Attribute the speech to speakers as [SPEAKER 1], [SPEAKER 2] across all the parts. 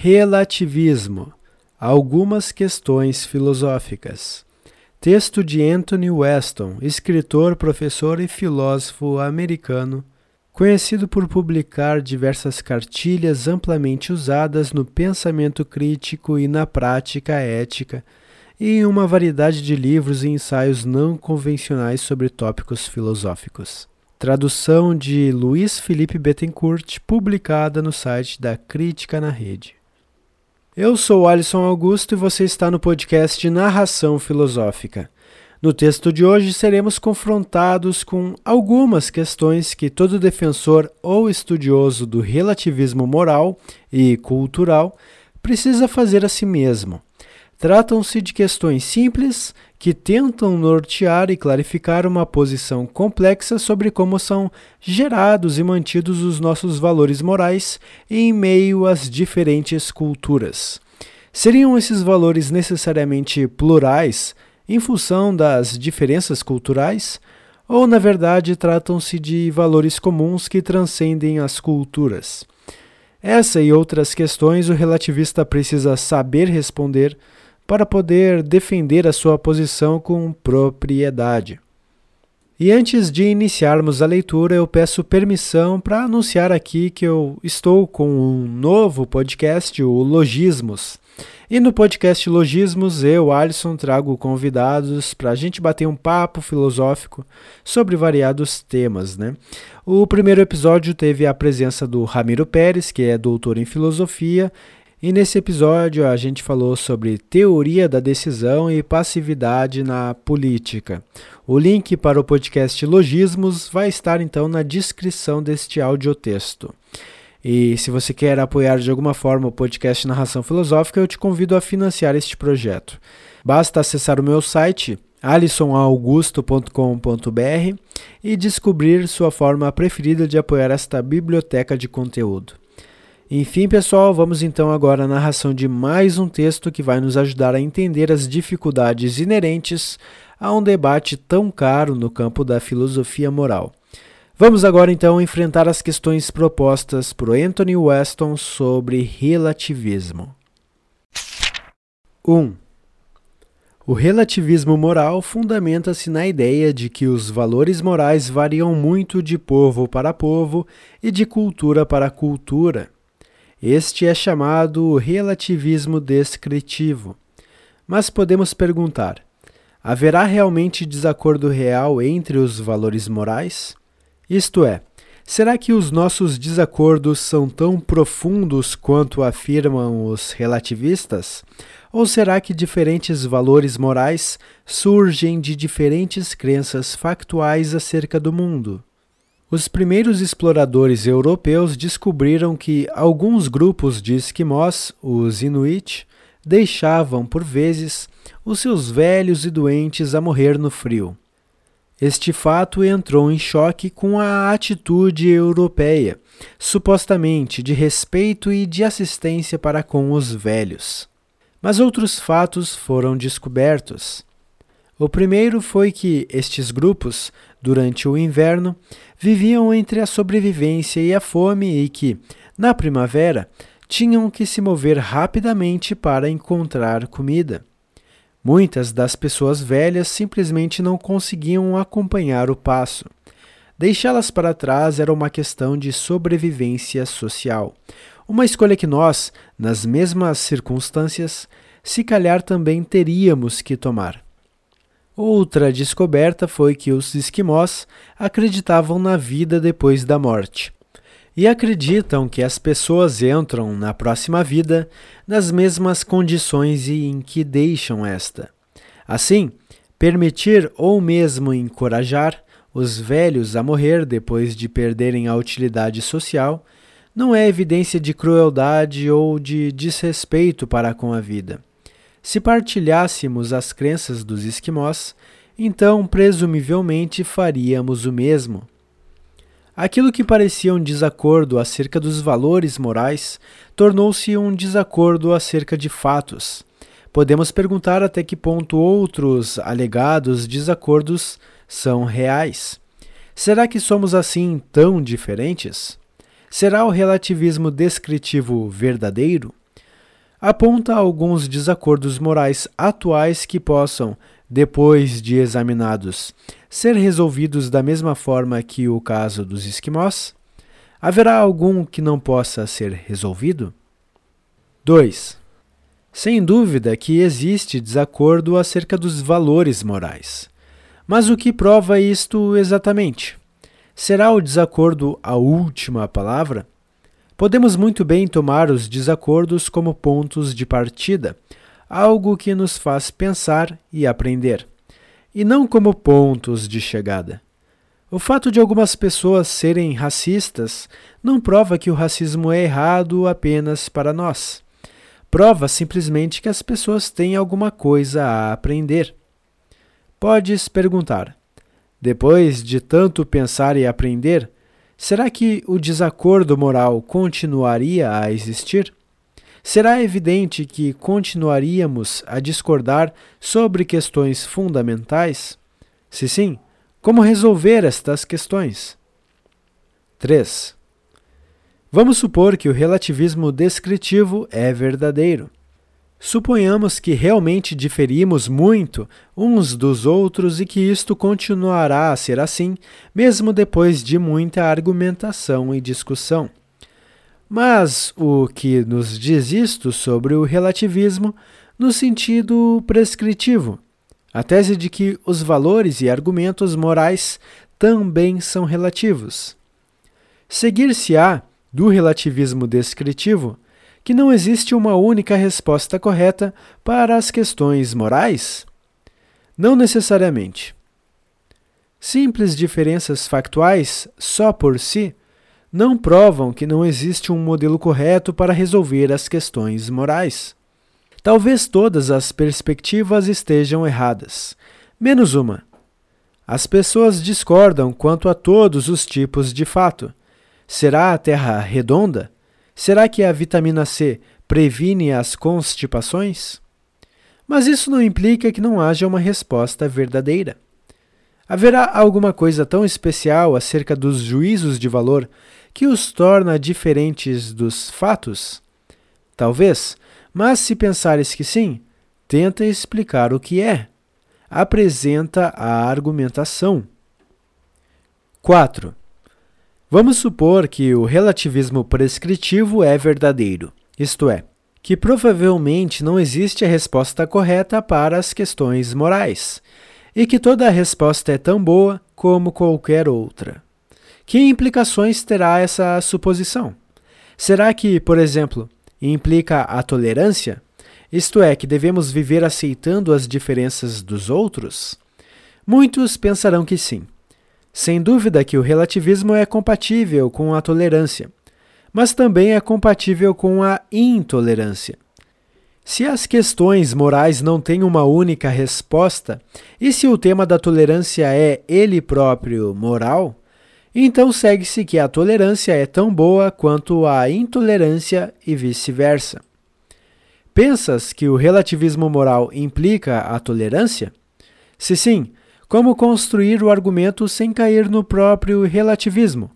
[SPEAKER 1] Relativismo. Algumas questões filosóficas. Texto de Anthony Weston, escritor, professor e filósofo americano, conhecido por publicar diversas cartilhas amplamente usadas no pensamento crítico e na prática ética, e em uma variedade de livros e ensaios não convencionais sobre tópicos filosóficos. Tradução de Luiz Felipe Bettencourt, publicada no site da Crítica na Rede. Eu sou Alisson Augusto e você está no podcast Narração Filosófica. No texto de hoje seremos confrontados com algumas questões que todo defensor ou estudioso do relativismo moral e cultural precisa fazer a si mesmo. Tratam-se de questões simples que tentam nortear e clarificar uma posição complexa sobre como são gerados e mantidos os nossos valores morais em meio às diferentes culturas. Seriam esses valores necessariamente plurais em função das diferenças culturais? Ou, na verdade, tratam-se de valores comuns que transcendem as culturas? Essa e outras questões o relativista precisa saber responder para poder defender a sua posição com propriedade. E antes de iniciarmos a leitura, eu peço permissão para anunciar aqui que eu estou com um novo podcast, o Logismos. E no podcast Logismos, eu, Alisson, trago convidados para a gente bater um papo filosófico sobre variados temas. Né? O primeiro episódio teve a presença do Ramiro Pérez, que é doutor em filosofia e nesse episódio a gente falou sobre teoria da decisão e passividade na política. O link para o podcast Logismos vai estar então na descrição deste audiotexto. E se você quer apoiar de alguma forma o podcast Narração Filosófica, eu te convido a financiar este projeto. Basta acessar o meu site alisonaugusto.com.br e descobrir sua forma preferida de apoiar esta biblioteca de conteúdo. Enfim, pessoal, vamos então agora à narração de mais um texto que vai nos ajudar a entender as dificuldades inerentes a um debate tão caro no campo da filosofia moral. Vamos agora então enfrentar as questões propostas por Anthony Weston sobre relativismo. 1. Um, o relativismo moral fundamenta-se na ideia de que os valores morais variam muito de povo para povo e de cultura para cultura. Este é chamado relativismo descritivo. Mas podemos perguntar: haverá realmente desacordo real entre os valores morais? Isto é, será que os nossos desacordos são tão profundos quanto afirmam os relativistas? Ou será que diferentes valores morais surgem de diferentes crenças factuais acerca do mundo? Os primeiros exploradores europeus descobriram que alguns grupos de esquimós, os Inuit, deixavam, por vezes, os seus velhos e doentes a morrer no frio. Este fato entrou em choque com a atitude europeia, supostamente de respeito e de assistência para com os velhos. Mas outros fatos foram descobertos. O primeiro foi que estes grupos, durante o inverno, viviam entre a sobrevivência e a fome e que, na primavera, tinham que se mover rapidamente para encontrar comida. Muitas das pessoas velhas simplesmente não conseguiam acompanhar o passo. Deixá-las para trás era uma questão de sobrevivência social. Uma escolha que nós, nas mesmas circunstâncias, se calhar também teríamos que tomar. Outra descoberta foi que os esquimós acreditavam na vida depois da morte. E acreditam que as pessoas entram na próxima vida nas mesmas condições em que deixam esta. Assim, permitir ou mesmo encorajar os velhos a morrer depois de perderem a utilidade social não é evidência de crueldade ou de desrespeito para com a vida. Se partilhássemos as crenças dos esquimós, então presumivelmente faríamos o mesmo. Aquilo que parecia um desacordo acerca dos valores morais tornou-se um desacordo acerca de fatos. Podemos perguntar até que ponto outros alegados desacordos são reais. Será que somos assim tão diferentes? Será o relativismo descritivo verdadeiro? Aponta alguns desacordos morais atuais que possam, depois de examinados, ser resolvidos da mesma forma que o caso dos esquimós? Haverá algum que não possa ser resolvido? 2. Sem dúvida que existe desacordo acerca dos valores morais. Mas o que prova isto exatamente? Será o desacordo a última palavra? Podemos muito bem tomar os desacordos como pontos de partida, algo que nos faz pensar e aprender, e não como pontos de chegada. O fato de algumas pessoas serem racistas não prova que o racismo é errado apenas para nós. Prova simplesmente que as pessoas têm alguma coisa a aprender. Podes perguntar: depois de tanto pensar e aprender, Será que o desacordo moral continuaria a existir? Será evidente que continuaríamos a discordar sobre questões fundamentais? Se sim, como resolver estas questões? 3. Vamos supor que o relativismo descritivo é verdadeiro. Suponhamos que realmente diferimos muito uns dos outros e que isto continuará a ser assim, mesmo depois de muita argumentação e discussão. Mas o que nos diz isto sobre o relativismo no sentido prescritivo? A tese de que os valores e argumentos morais também são relativos. Seguir-se-á do relativismo descritivo que não existe uma única resposta correta para as questões morais? Não necessariamente. Simples diferenças factuais, só por si, não provam que não existe um modelo correto para resolver as questões morais. Talvez todas as perspectivas estejam erradas, menos uma. As pessoas discordam quanto a todos os tipos de fato. Será a Terra redonda? Será que a vitamina C previne as constipações? Mas isso não implica que não haja uma resposta verdadeira. Haverá alguma coisa tão especial acerca dos juízos de valor que os torna diferentes dos fatos? Talvez, mas se pensares que sim, tenta explicar o que é. Apresenta a argumentação. 4. Vamos supor que o relativismo prescritivo é verdadeiro, isto é, que provavelmente não existe a resposta correta para as questões morais, e que toda resposta é tão boa como qualquer outra. Que implicações terá essa suposição? Será que, por exemplo, implica a tolerância? Isto é, que devemos viver aceitando as diferenças dos outros? Muitos pensarão que sim. Sem dúvida que o relativismo é compatível com a tolerância, mas também é compatível com a intolerância. Se as questões morais não têm uma única resposta, e se o tema da tolerância é ele próprio moral, então segue-se que a tolerância é tão boa quanto a intolerância e vice-versa. Pensas que o relativismo moral implica a tolerância? Se sim, como construir o argumento sem cair no próprio relativismo?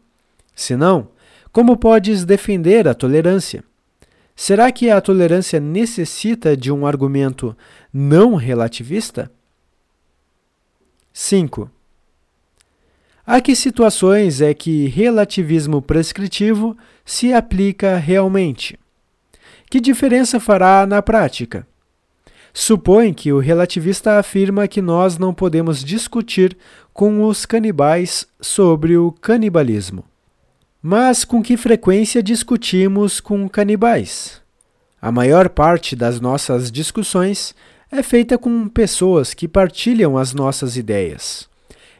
[SPEAKER 1] Se não, como podes defender a tolerância? Será que a tolerância necessita de um argumento não relativista? 5. A que situações é que relativismo prescritivo se aplica realmente? Que diferença fará na prática? Supõe que o relativista afirma que nós não podemos discutir com os canibais sobre o canibalismo. Mas com que frequência discutimos com canibais? A maior parte das nossas discussões é feita com pessoas que partilham as nossas ideias.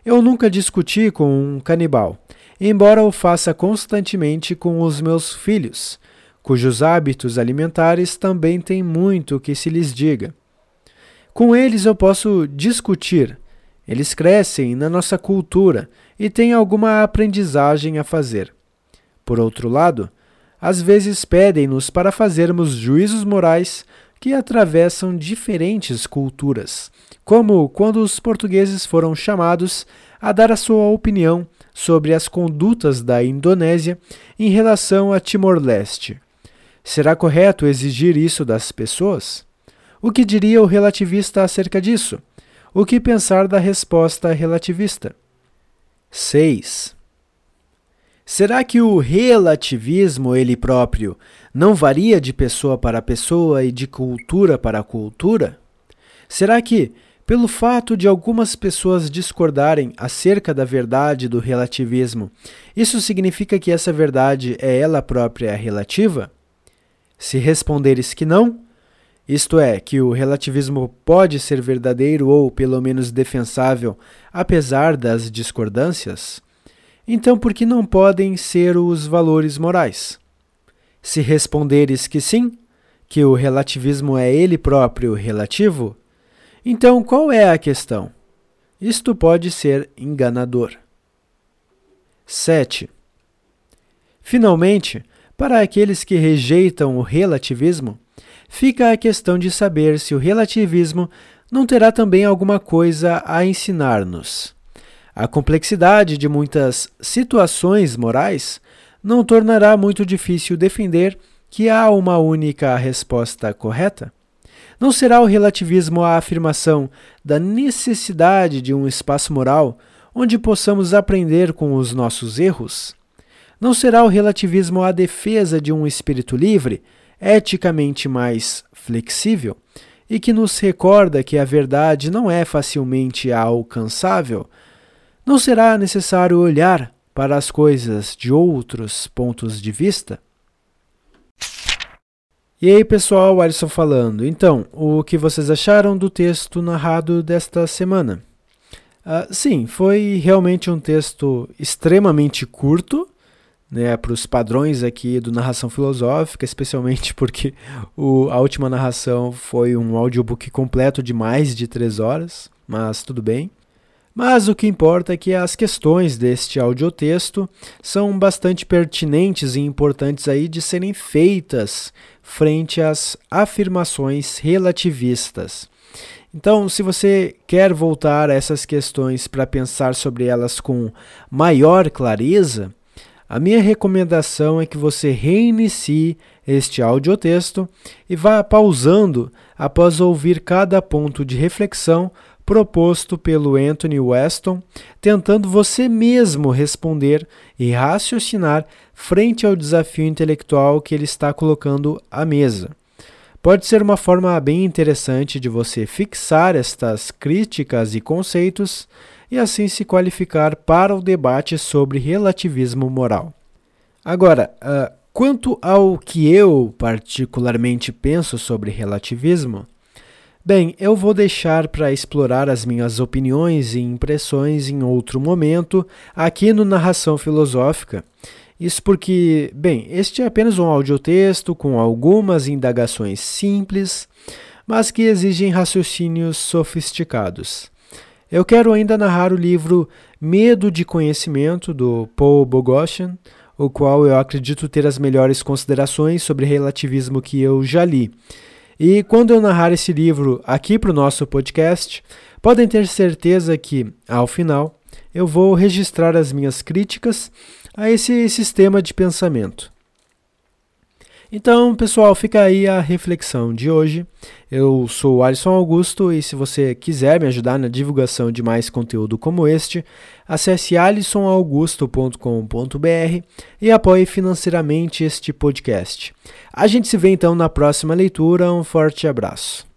[SPEAKER 1] Eu nunca discuti com um canibal, embora o faça constantemente com os meus filhos, cujos hábitos alimentares também têm muito que se lhes diga. Com eles eu posso discutir. Eles crescem na nossa cultura e têm alguma aprendizagem a fazer. Por outro lado, às vezes pedem-nos para fazermos juízos morais que atravessam diferentes culturas, como quando os portugueses foram chamados a dar a sua opinião sobre as condutas da Indonésia em relação a Timor-Leste. Será correto exigir isso das pessoas? O que diria o relativista acerca disso? O que pensar da resposta relativista? 6. Será que o relativismo ele próprio não varia de pessoa para pessoa e de cultura para cultura? Será que, pelo fato de algumas pessoas discordarem acerca da verdade do relativismo, isso significa que essa verdade é ela própria relativa? Se responderes que não, isto é, que o relativismo pode ser verdadeiro ou pelo menos defensável, apesar das discordâncias, então por que não podem ser os valores morais? Se responderes que sim, que o relativismo é ele próprio relativo, então qual é a questão? Isto pode ser enganador. 7. Finalmente, para aqueles que rejeitam o relativismo, fica a questão de saber se o relativismo não terá também alguma coisa a ensinar-nos. A complexidade de muitas situações morais não tornará muito difícil defender que há uma única resposta correta? Não será o relativismo a afirmação da necessidade de um espaço moral onde possamos aprender com os nossos erros? Não será o relativismo a defesa de um espírito livre, eticamente mais flexível e que nos recorda que a verdade não é facilmente alcançável, não será necessário olhar para as coisas de outros pontos de vista? E aí, pessoal, Alisson falando. Então, o que vocês acharam do texto narrado desta semana? Uh, sim, foi realmente um texto extremamente curto, né, para os padrões aqui do narração filosófica, especialmente porque o, a última narração foi um audiobook completo de mais de três horas, mas tudo bem. Mas o que importa é que as questões deste audiotexto são bastante pertinentes e importantes aí de serem feitas frente às afirmações relativistas. Então, se você quer voltar a essas questões para pensar sobre elas com maior clareza, a minha recomendação é que você reinicie este audiotexto e vá pausando após ouvir cada ponto de reflexão proposto pelo Anthony Weston, tentando você mesmo responder e raciocinar frente ao desafio intelectual que ele está colocando à mesa. Pode ser uma forma bem interessante de você fixar estas críticas e conceitos e assim se qualificar para o debate sobre relativismo moral. Agora, uh, quanto ao que eu particularmente penso sobre relativismo, bem, eu vou deixar para explorar as minhas opiniões e impressões em outro momento, aqui no Narração Filosófica. Isso porque, bem, este é apenas um audiotexto com algumas indagações simples, mas que exigem raciocínios sofisticados. Eu quero ainda narrar o livro Medo de Conhecimento, do Paul Boghossian, o qual eu acredito ter as melhores considerações sobre relativismo que eu já li. E quando eu narrar esse livro aqui para o nosso podcast, podem ter certeza que, ao final, eu vou registrar as minhas críticas a esse sistema de pensamento. Então, pessoal, fica aí a reflexão de hoje. Eu sou o Alisson Augusto e se você quiser me ajudar na divulgação de mais conteúdo como este, acesse alisonaugusto.com.br e apoie financeiramente este podcast. A gente se vê então na próxima leitura. Um forte abraço.